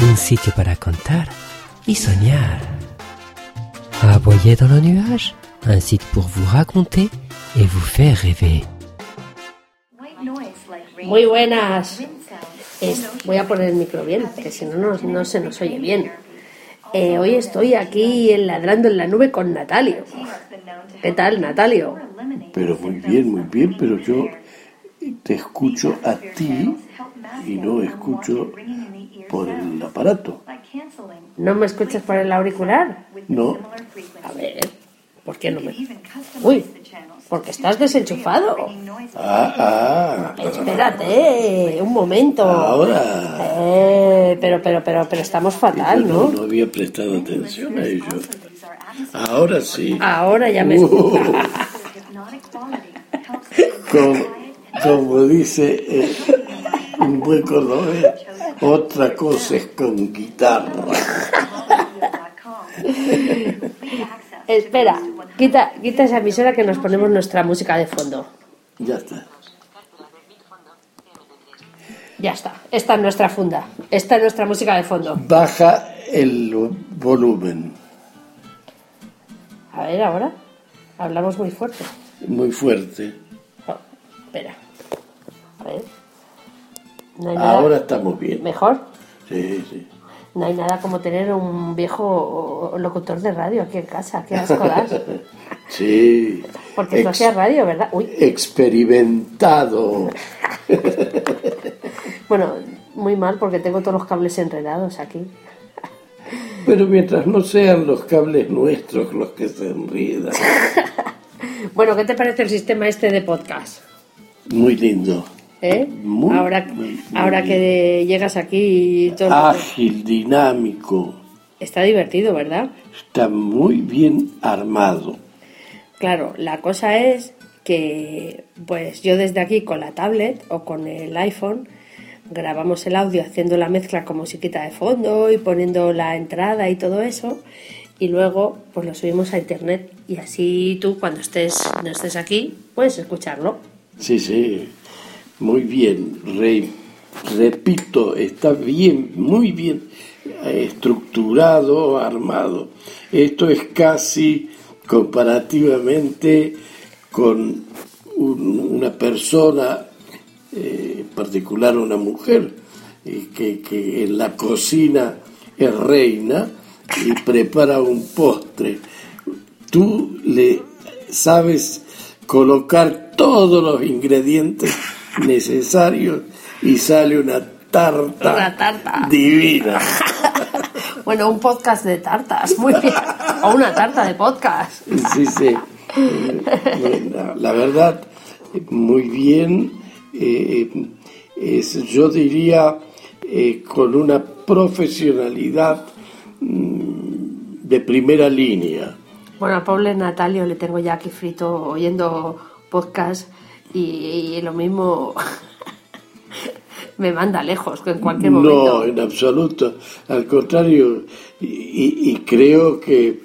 Un sitio para contar y soñar. Aboyez dans le nuage. Un site pour vous raconter et vous faire rêver. Muy buenas. Es- voy a poner el micro bien, que si no, no, no se nos oye bien. Eh, hoy estoy aquí en ladrando en la nube con Natalio. ¿Qué tal, Natalio? Pero muy bien, muy bien, pero yo te escucho a ti y no escucho por el aparato. ¿No me escuchas por el auricular? No, A ver, ¿por qué no me...? Uy, porque estás desenchufado. ah, ah, Espérate, un momento. ahora. Eh, pero, pero, pero, pero estamos fatal, no, ¿no? no había prestado atención a ello. Ahora sí, Ahora ya me... Uh. como, como dice eh, un buen cordobés, otra cosa es con guitarra. Espera, quita, quita esa emisora que nos ponemos nuestra música de fondo. Ya está. Ya está, esta es nuestra funda, esta es nuestra música de fondo. Baja el volumen, A ver, ahora, hablamos muy fuerte. muy fuerte. Oh, espera, a ver. No Ahora estamos bien. mejor. Sí, sí. No hay nada como tener un viejo locutor de radio aquí en casa. Qué asco das. Sí. Porque tú hacías radio, ¿verdad? Uy, experimentado. bueno, muy mal porque tengo todos los cables enredados aquí. Pero mientras no sean los cables nuestros los que se enriedan. Bueno, ¿qué te parece el sistema este de podcast? Muy lindo. ¿Eh? Muy, ahora muy, muy ahora que llegas aquí y todo Ágil, dinámico. está divertido, ¿verdad? Está muy bien armado. Claro, la cosa es que pues yo desde aquí con la tablet o con el iPhone grabamos el audio haciendo la mezcla con musiquita de fondo y poniendo la entrada y todo eso y luego pues lo subimos a internet y así tú cuando estés no estés aquí puedes escucharlo. Sí, sí. Muy bien. Re- repito, está bien, muy bien eh, estructurado, armado. Esto es casi comparativamente con un- una persona, eh, en particular una mujer, eh, que, que en la cocina es reina y prepara un postre. Tú le sabes colocar todos los ingredientes necesarios y sale una tarta, Una tarta. divina. Bueno, un podcast de tartas, muy bien. O una tarta de podcast. Sí, sí. Eh, bueno, la verdad, muy bien. eh, es, yo diría eh, con una profesionalidad mm, de primera línea. Bueno, al pobre Natalio le tengo ya aquí frito oyendo podcast y, y lo mismo me manda lejos en cualquier No, momento. en absoluto. Al contrario, y, y- y creo que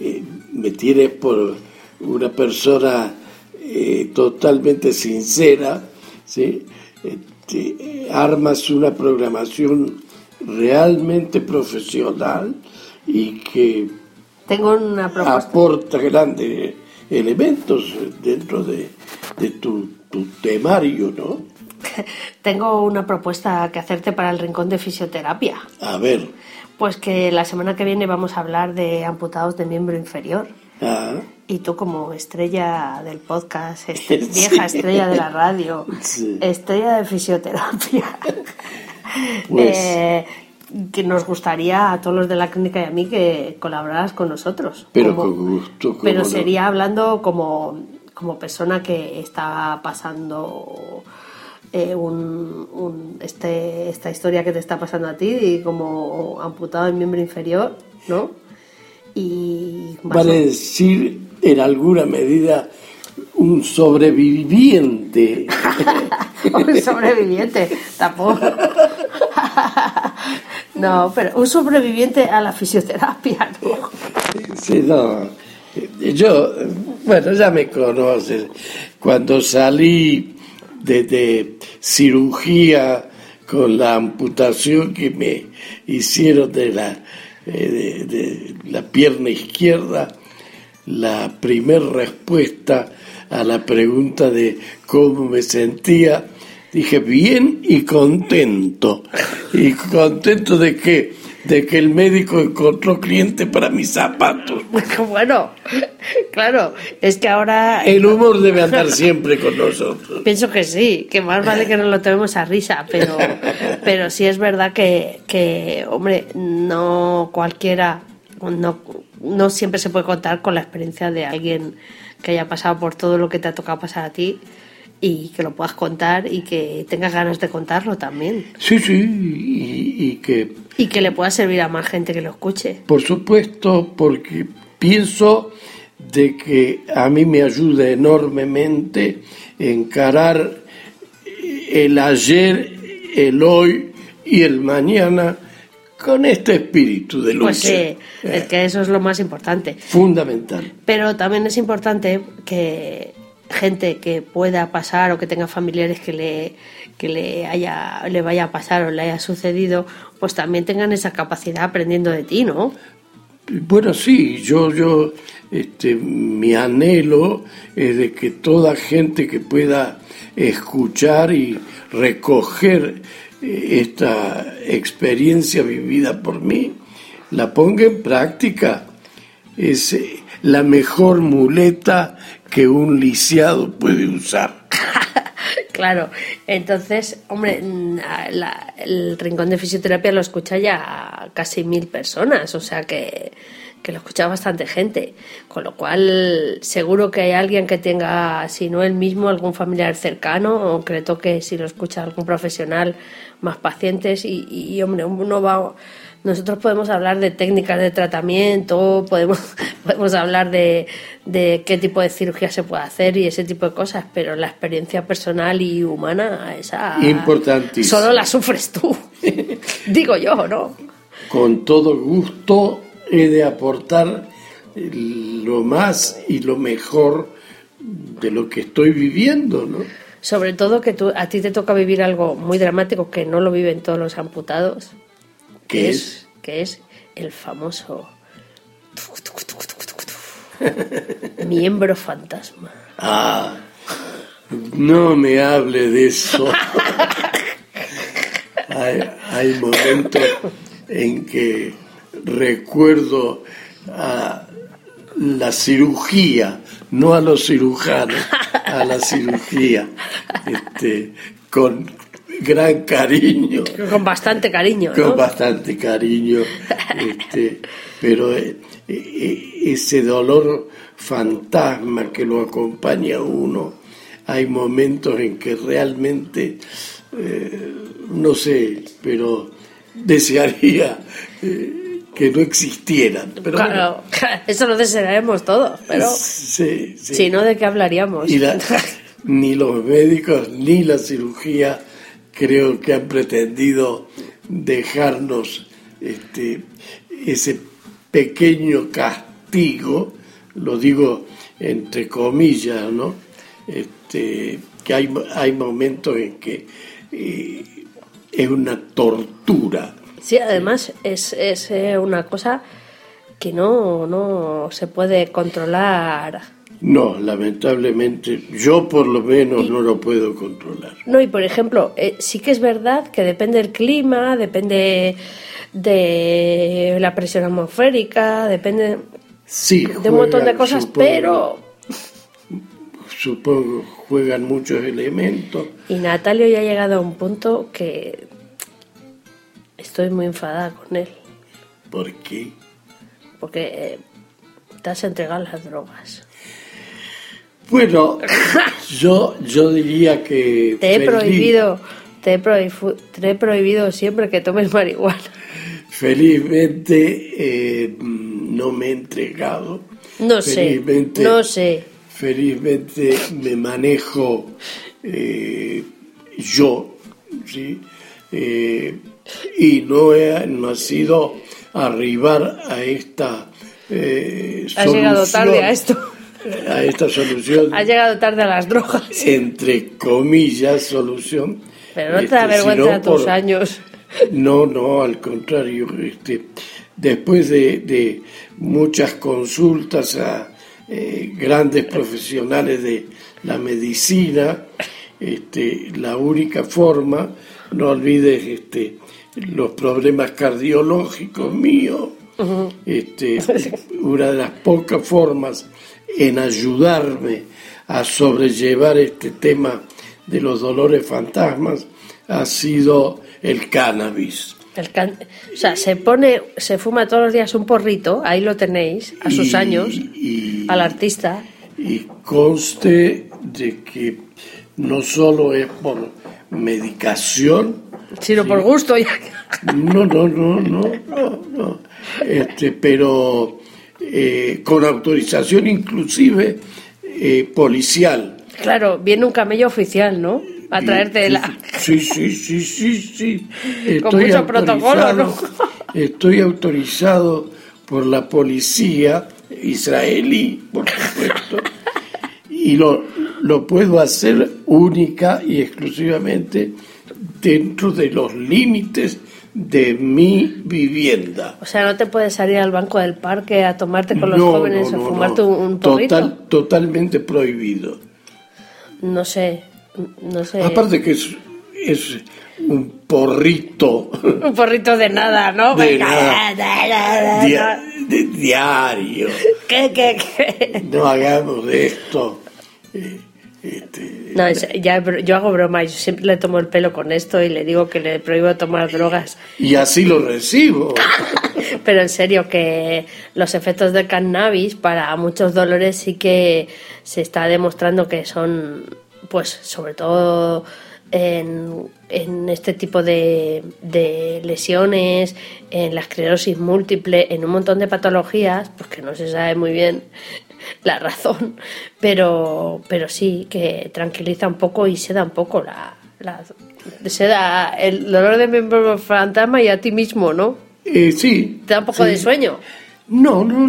eh, me tiene por una persona eh, totalmente sincera, ¿sí? Este, armas una programación realmente profesional y que Tengo una aporta grandes elementos dentro de, de tu, tu temario, ¿no? Tengo una propuesta que hacerte para el rincón de fisioterapia. A ver, Pues que la semana que viene vamos a hablar de amputados de miembro inferior. ah, Y tú como estrella del podcast, este- Sí. vieja estrella de la radio, Sí. estrella de fisioterapia, Pues- eh, que nos gustaría a todos los de la clínica y a mí que colaboraras con nosotros. Pero Como- con gusto, Pero no. sería hablando como, como persona que está pasando eh, un, un- este, esta historia que te está pasando a ti y como amputado el miembro inferior, ¿no? Y vale decir en alguna medida un sobreviviente un sobreviviente, tampoco. no, pero un sobreviviente a la fisioterapia, ¿no? Sí, no. Yo, bueno, ya me conoces. Cuando salí de, cirugía con la amputación que me hicieron de la, eh, de, de la pierna izquierda, la primera respuesta a la pregunta de cómo me sentía, dije bien y contento. ¿Y contento de qué? De que el médico encontró cliente para mis zapatos. Bueno, claro, es que ahora... El humor debe andar siempre con nosotros. Pienso que sí, que más vale que no lo tomemos a risa, pero, pero sí es verdad que, que, hombre, no cualquiera, no, no siempre se puede contar con la experiencia de alguien que haya pasado por todo lo que te ha tocado pasar a ti y que lo puedas contar y que tengas ganas de contarlo también. Sí, sí, y, y que Y que le pueda servir a más gente que lo escuche. Por supuesto, porque pienso de que a mí me ayuda enormemente encarar el ayer, el hoy y el mañana con este espíritu de lucha. Pues sí, es que eso es lo más importante. Fundamental. Pero también es importante que gente que pueda pasar o que tenga familiares que le que le haya le vaya a pasar o le haya sucedido, pues también tengan esa capacidad aprendiendo de ti, ¿no? Bueno, sí, yo, yo, este, mi anhelo es de que toda gente que pueda escuchar y recoger eh, esta experiencia vivida por mí, la ponga en práctica. Es eh, la mejor muleta que un lisiado puede usar. Claro, entonces, hombre, mm, la- el rincón de fisioterapia lo escucha ya casi mil personas, o sea que, que lo escucha bastante gente, con lo cual seguro que hay alguien que tenga, si no él mismo, algún familiar cercano o que le toque, si lo escucha algún profesional, más pacientes y, y, hombre, uno va... Nosotros podemos hablar de técnicas de tratamiento, podemos, podemos hablar de, de qué tipo de cirugía se puede hacer y ese tipo de cosas, pero la experiencia personal y humana, esa. Importantísimo. Solo la sufres tú. Digo yo, ¿no? Con todo gusto he de aportar lo más y lo mejor de lo que estoy viviendo, ¿no? Sobre todo que tú, a ti te toca vivir algo muy dramático que no lo viven todos los amputados, ¿Qué es? que es el famoso miembro fantasma. Ah, no me hable de eso. hay, hay momentos en que recuerdo a la cirugía, no a los cirujanos, a la cirugía, este, con gran cariño. Con bastante cariño, con bastante cariño, este, pero eh, eh, ese dolor fantasma que lo acompaña a uno, hay momentos en que realmente, eh, no sé, pero desearía eh, que no existieran. Pero bueno, Claro, eso lo desearemos todos, pero sí, sí. si no, ¿de qué hablaríamos? La- ni los médicos ni la cirugía creo que han pretendido dejarnos este, ese pequeño castigo, lo digo entre comillas, ¿no? Este, que hay, hay momentos en que eh, es una tortura. Sí, además es, es eh, una cosa que no, no se puede controlar. No, lamentablemente, yo por lo menos no lo puedo controlar. No, y por ejemplo, eh, sí que es verdad que depende del clima, depende de la presión atmosférica, depende Sí, de un montón de cosas, supongo, pero... Supongo juegan muchos elementos. Y Natalio ya ha llegado a un punto que estoy muy enfadada con él, ¿Por qué? porque eh, te has entregado las drogas. Bueno, yo, yo diría que... Te he feliz- prohibido, te he, prohibu- te he prohibido siempre que tomes marihuana. Felizmente eh, no me he entregado. No sé, Felizmente- no sé. Felizmente me manejo eh, yo, ¿sí? Eh, y no, he, no ha sido arribar a esta eh, Has llegado tarde a esto. A esta solución. Has llegado tarde a las drogas. Entre comillas, solución. Pero no te da Este, vergüenza tus por- años. No, no, al contrario. Este, después de, de muchas consultas a eh, grandes profesionales de la medicina, este, la única forma, no olvides este, los problemas cardiológicos míos, este, una de las pocas formas en ayudarme a sobrellevar este tema de los dolores fantasmas ha sido el cannabis. El can- O sea, se pone, se fuma todos los días un porrito, ahí lo tenéis, a sus Y- años, y- al artista. y conste de que no solo es por medicación, Sino por gusto. ya. no, no, no, no, no, no. Este, pero eh, con autorización inclusive eh, policial. Claro, viene un camello oficial, ¿no? A traerte la... Sí, sí, sí, sí, sí. Con mucho protocolo, ¿no? Estoy autorizado por la policía israelí, por supuesto, y lo, lo puedo hacer única y exclusivamente dentro de los límites de mi vivienda. O sea, no te puedes salir al banco del parque a tomarte con los No, jóvenes no, o fumarte un, porrito. Total- totalmente prohibido. No sé, no sé. Aparte que es, es un porrito Un porrito de nada, ¿no? de nada, da, da, da, dia- da. de diario. ¿Qué, qué, qué? No hagamos de esto. este, No, es- ya, yo hago broma, yo siempre le tomo el pelo con esto y le digo que le prohíbo tomar drogas. y así lo recibo. Pero en serio, que los efectos del cannabis para muchos dolores sí que se está demostrando que son, pues, sobre todo en, en este tipo de, de lesiones, en la esclerosis múltiple, en un montón de patologías, pues que no se sabe muy bien la razón, pero, pero sí que tranquiliza un poco y seda un poco la, la seda el dolor de miembro fantasma y a ti mismo, ¿no? Eh, sí. Te da un poco sí. de sueño. No, no,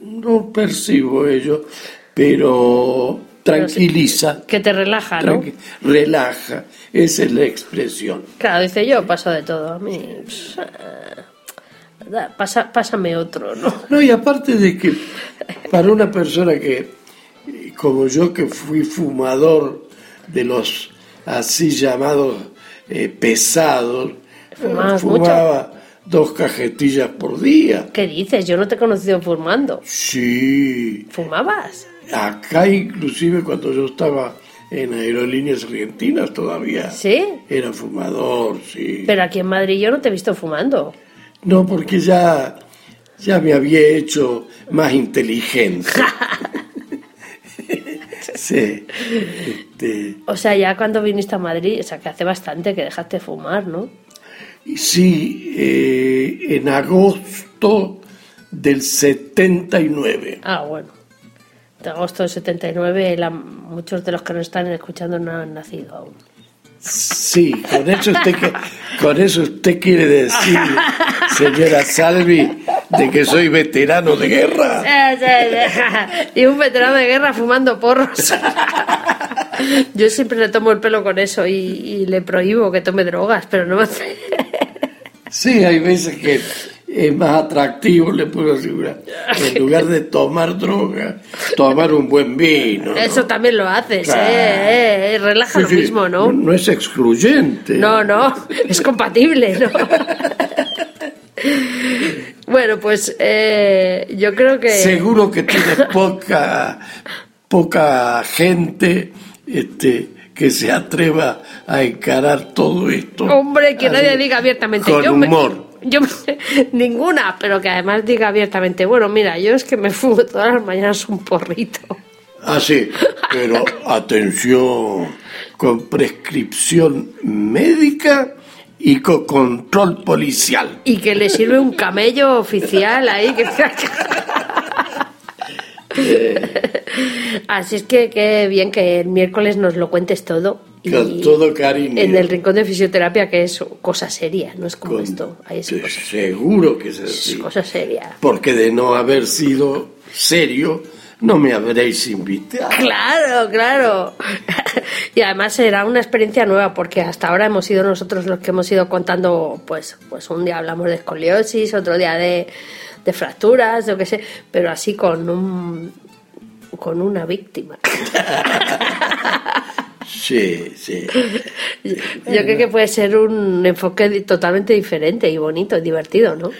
no percibo ello, pero tranquiliza, Que te relaja, ¿no? relaja. Esa es la expresión. Claro, dice yo, paso de todo. A mí. da, pasa, pásame otro, ¿no? No, y aparte de que para una persona que, como yo, que fui fumador de los así llamados eh, pesados, eh, ¿Fumabas fumaba dos cajetillas por día. ¿Qué dices? Yo no te he conocido fumando. Sí, ¿Fumabas? acá inclusive cuando yo estaba en aerolíneas argentinas todavía ¿Sí? era fumador, sí. Pero aquí en Madrid yo no te he visto fumando. No, porque ya, ya me había hecho más inteligente. sí. Este, O sea, ya cuando viniste a Madrid, o sea, que hace bastante que dejaste de fumar, ¿no? sí, eh, en agosto del 79. Ah, bueno. De agosto del 79, la- muchos de los que nos están escuchando no han nacido aún. Sí, con eso usted, con eso usted quiere decir, señora Salvi, de que soy veterano de guerra. y un veterano de guerra fumando porros. Yo siempre le tomo el pelo con eso y, y le prohíbo que tome drogas, pero no me hace. Sí, hay veces que es más atractivo, le puedo asegurar, en lugar de tomar droga, tomar un buen vino. ¿no? Eso también lo haces, Claro. ¿eh? eh, Relaja Sí, lo sí, mismo, ¿no? No es excluyente. No, no, es compatible, ¿no? Bueno, pues eh, yo creo que... Seguro que tiene poca, poca gente este, que se atreva a encarar todo esto. Hombre, que así, nadie diga abiertamente. Con yo me- humor. Yo me- ninguna, pero que además diga abiertamente, bueno, mira, yo es que me fumo todas las mañanas un porrito. Así, pero atención, con prescripción médica y con control policial. Y que le sirve un camello oficial ahí. Que... Así es que qué bien que el miércoles nos lo cuentes todo. Y Con todo cariño. En el rincón de fisioterapia, que es cosa seria, no es como Con- esto. Ahí es cosa, Seguro que es es así. cosa seria. Porque de no haber sido serio, no me habréis invitado. Claro, claro. Y además será una experiencia nueva porque hasta ahora hemos sido nosotros los que hemos ido contando, pues, pues un día hablamos de escoliosis, otro día de, de fracturas, yo qué sé, pero así con un con una víctima. Sí, sí. Yo creo que puede ser un enfoque totalmente diferente y bonito y divertido, ¿no?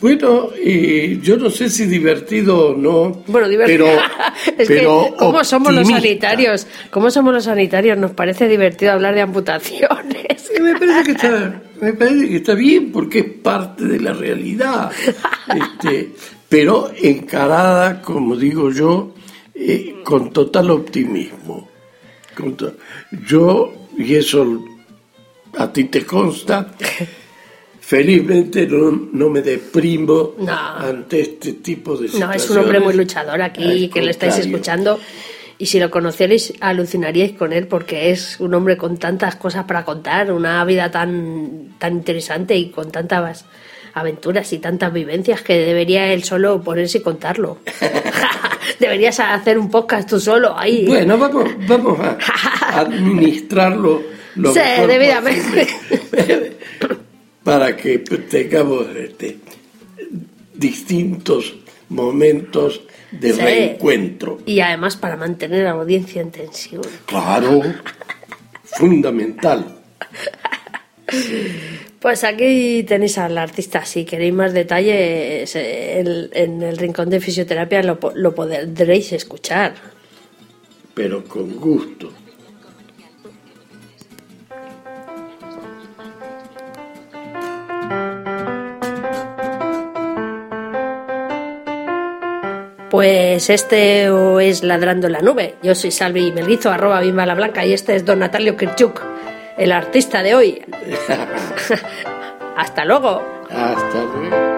Bueno, y yo no sé si divertido o no. Bueno, divertido. Pero, es pero que, ¿cómo somos los sanitarios? ¿Cómo somos los sanitarios? Nos parece divertido hablar de amputaciones. Me parece que está, me parece que está bien porque es parte de la realidad. Este, pero encarada, como digo yo, eh, con total optimismo. Yo, y eso a ti te consta, felizmente no, no me deprimo No. ante este tipo de No, situaciones. es un hombre muy luchador aquí, que le estáis escuchando. Y si lo conocierais, alucinaríais con él, porque es un hombre con tantas cosas para contar, una vida tan, tan interesante y con tantas aventuras y tantas vivencias que debería él solo ponerse y contarlo. Deberías hacer un podcast tú solo ahí. Bueno, vamos, vamos a administrarlo lo Sí, mejor debidamente. posible. para que tengamos este, distintos momentos de Sí. reencuentro. Y además para mantener a la audiencia en tensión. Claro, fundamental. Pues aquí tenéis al artista. Si queréis más detalles, eh, en el rincón de fisioterapia lo, po- lo podréis escuchar. pero con gusto. Pues este es Ladrando en la Nube. Yo soy Salvi Melguizo, arroba Bimba la Blanca, y este es Don Natalio Kirchuk, el artista de hoy. Hasta luego. Hasta luego.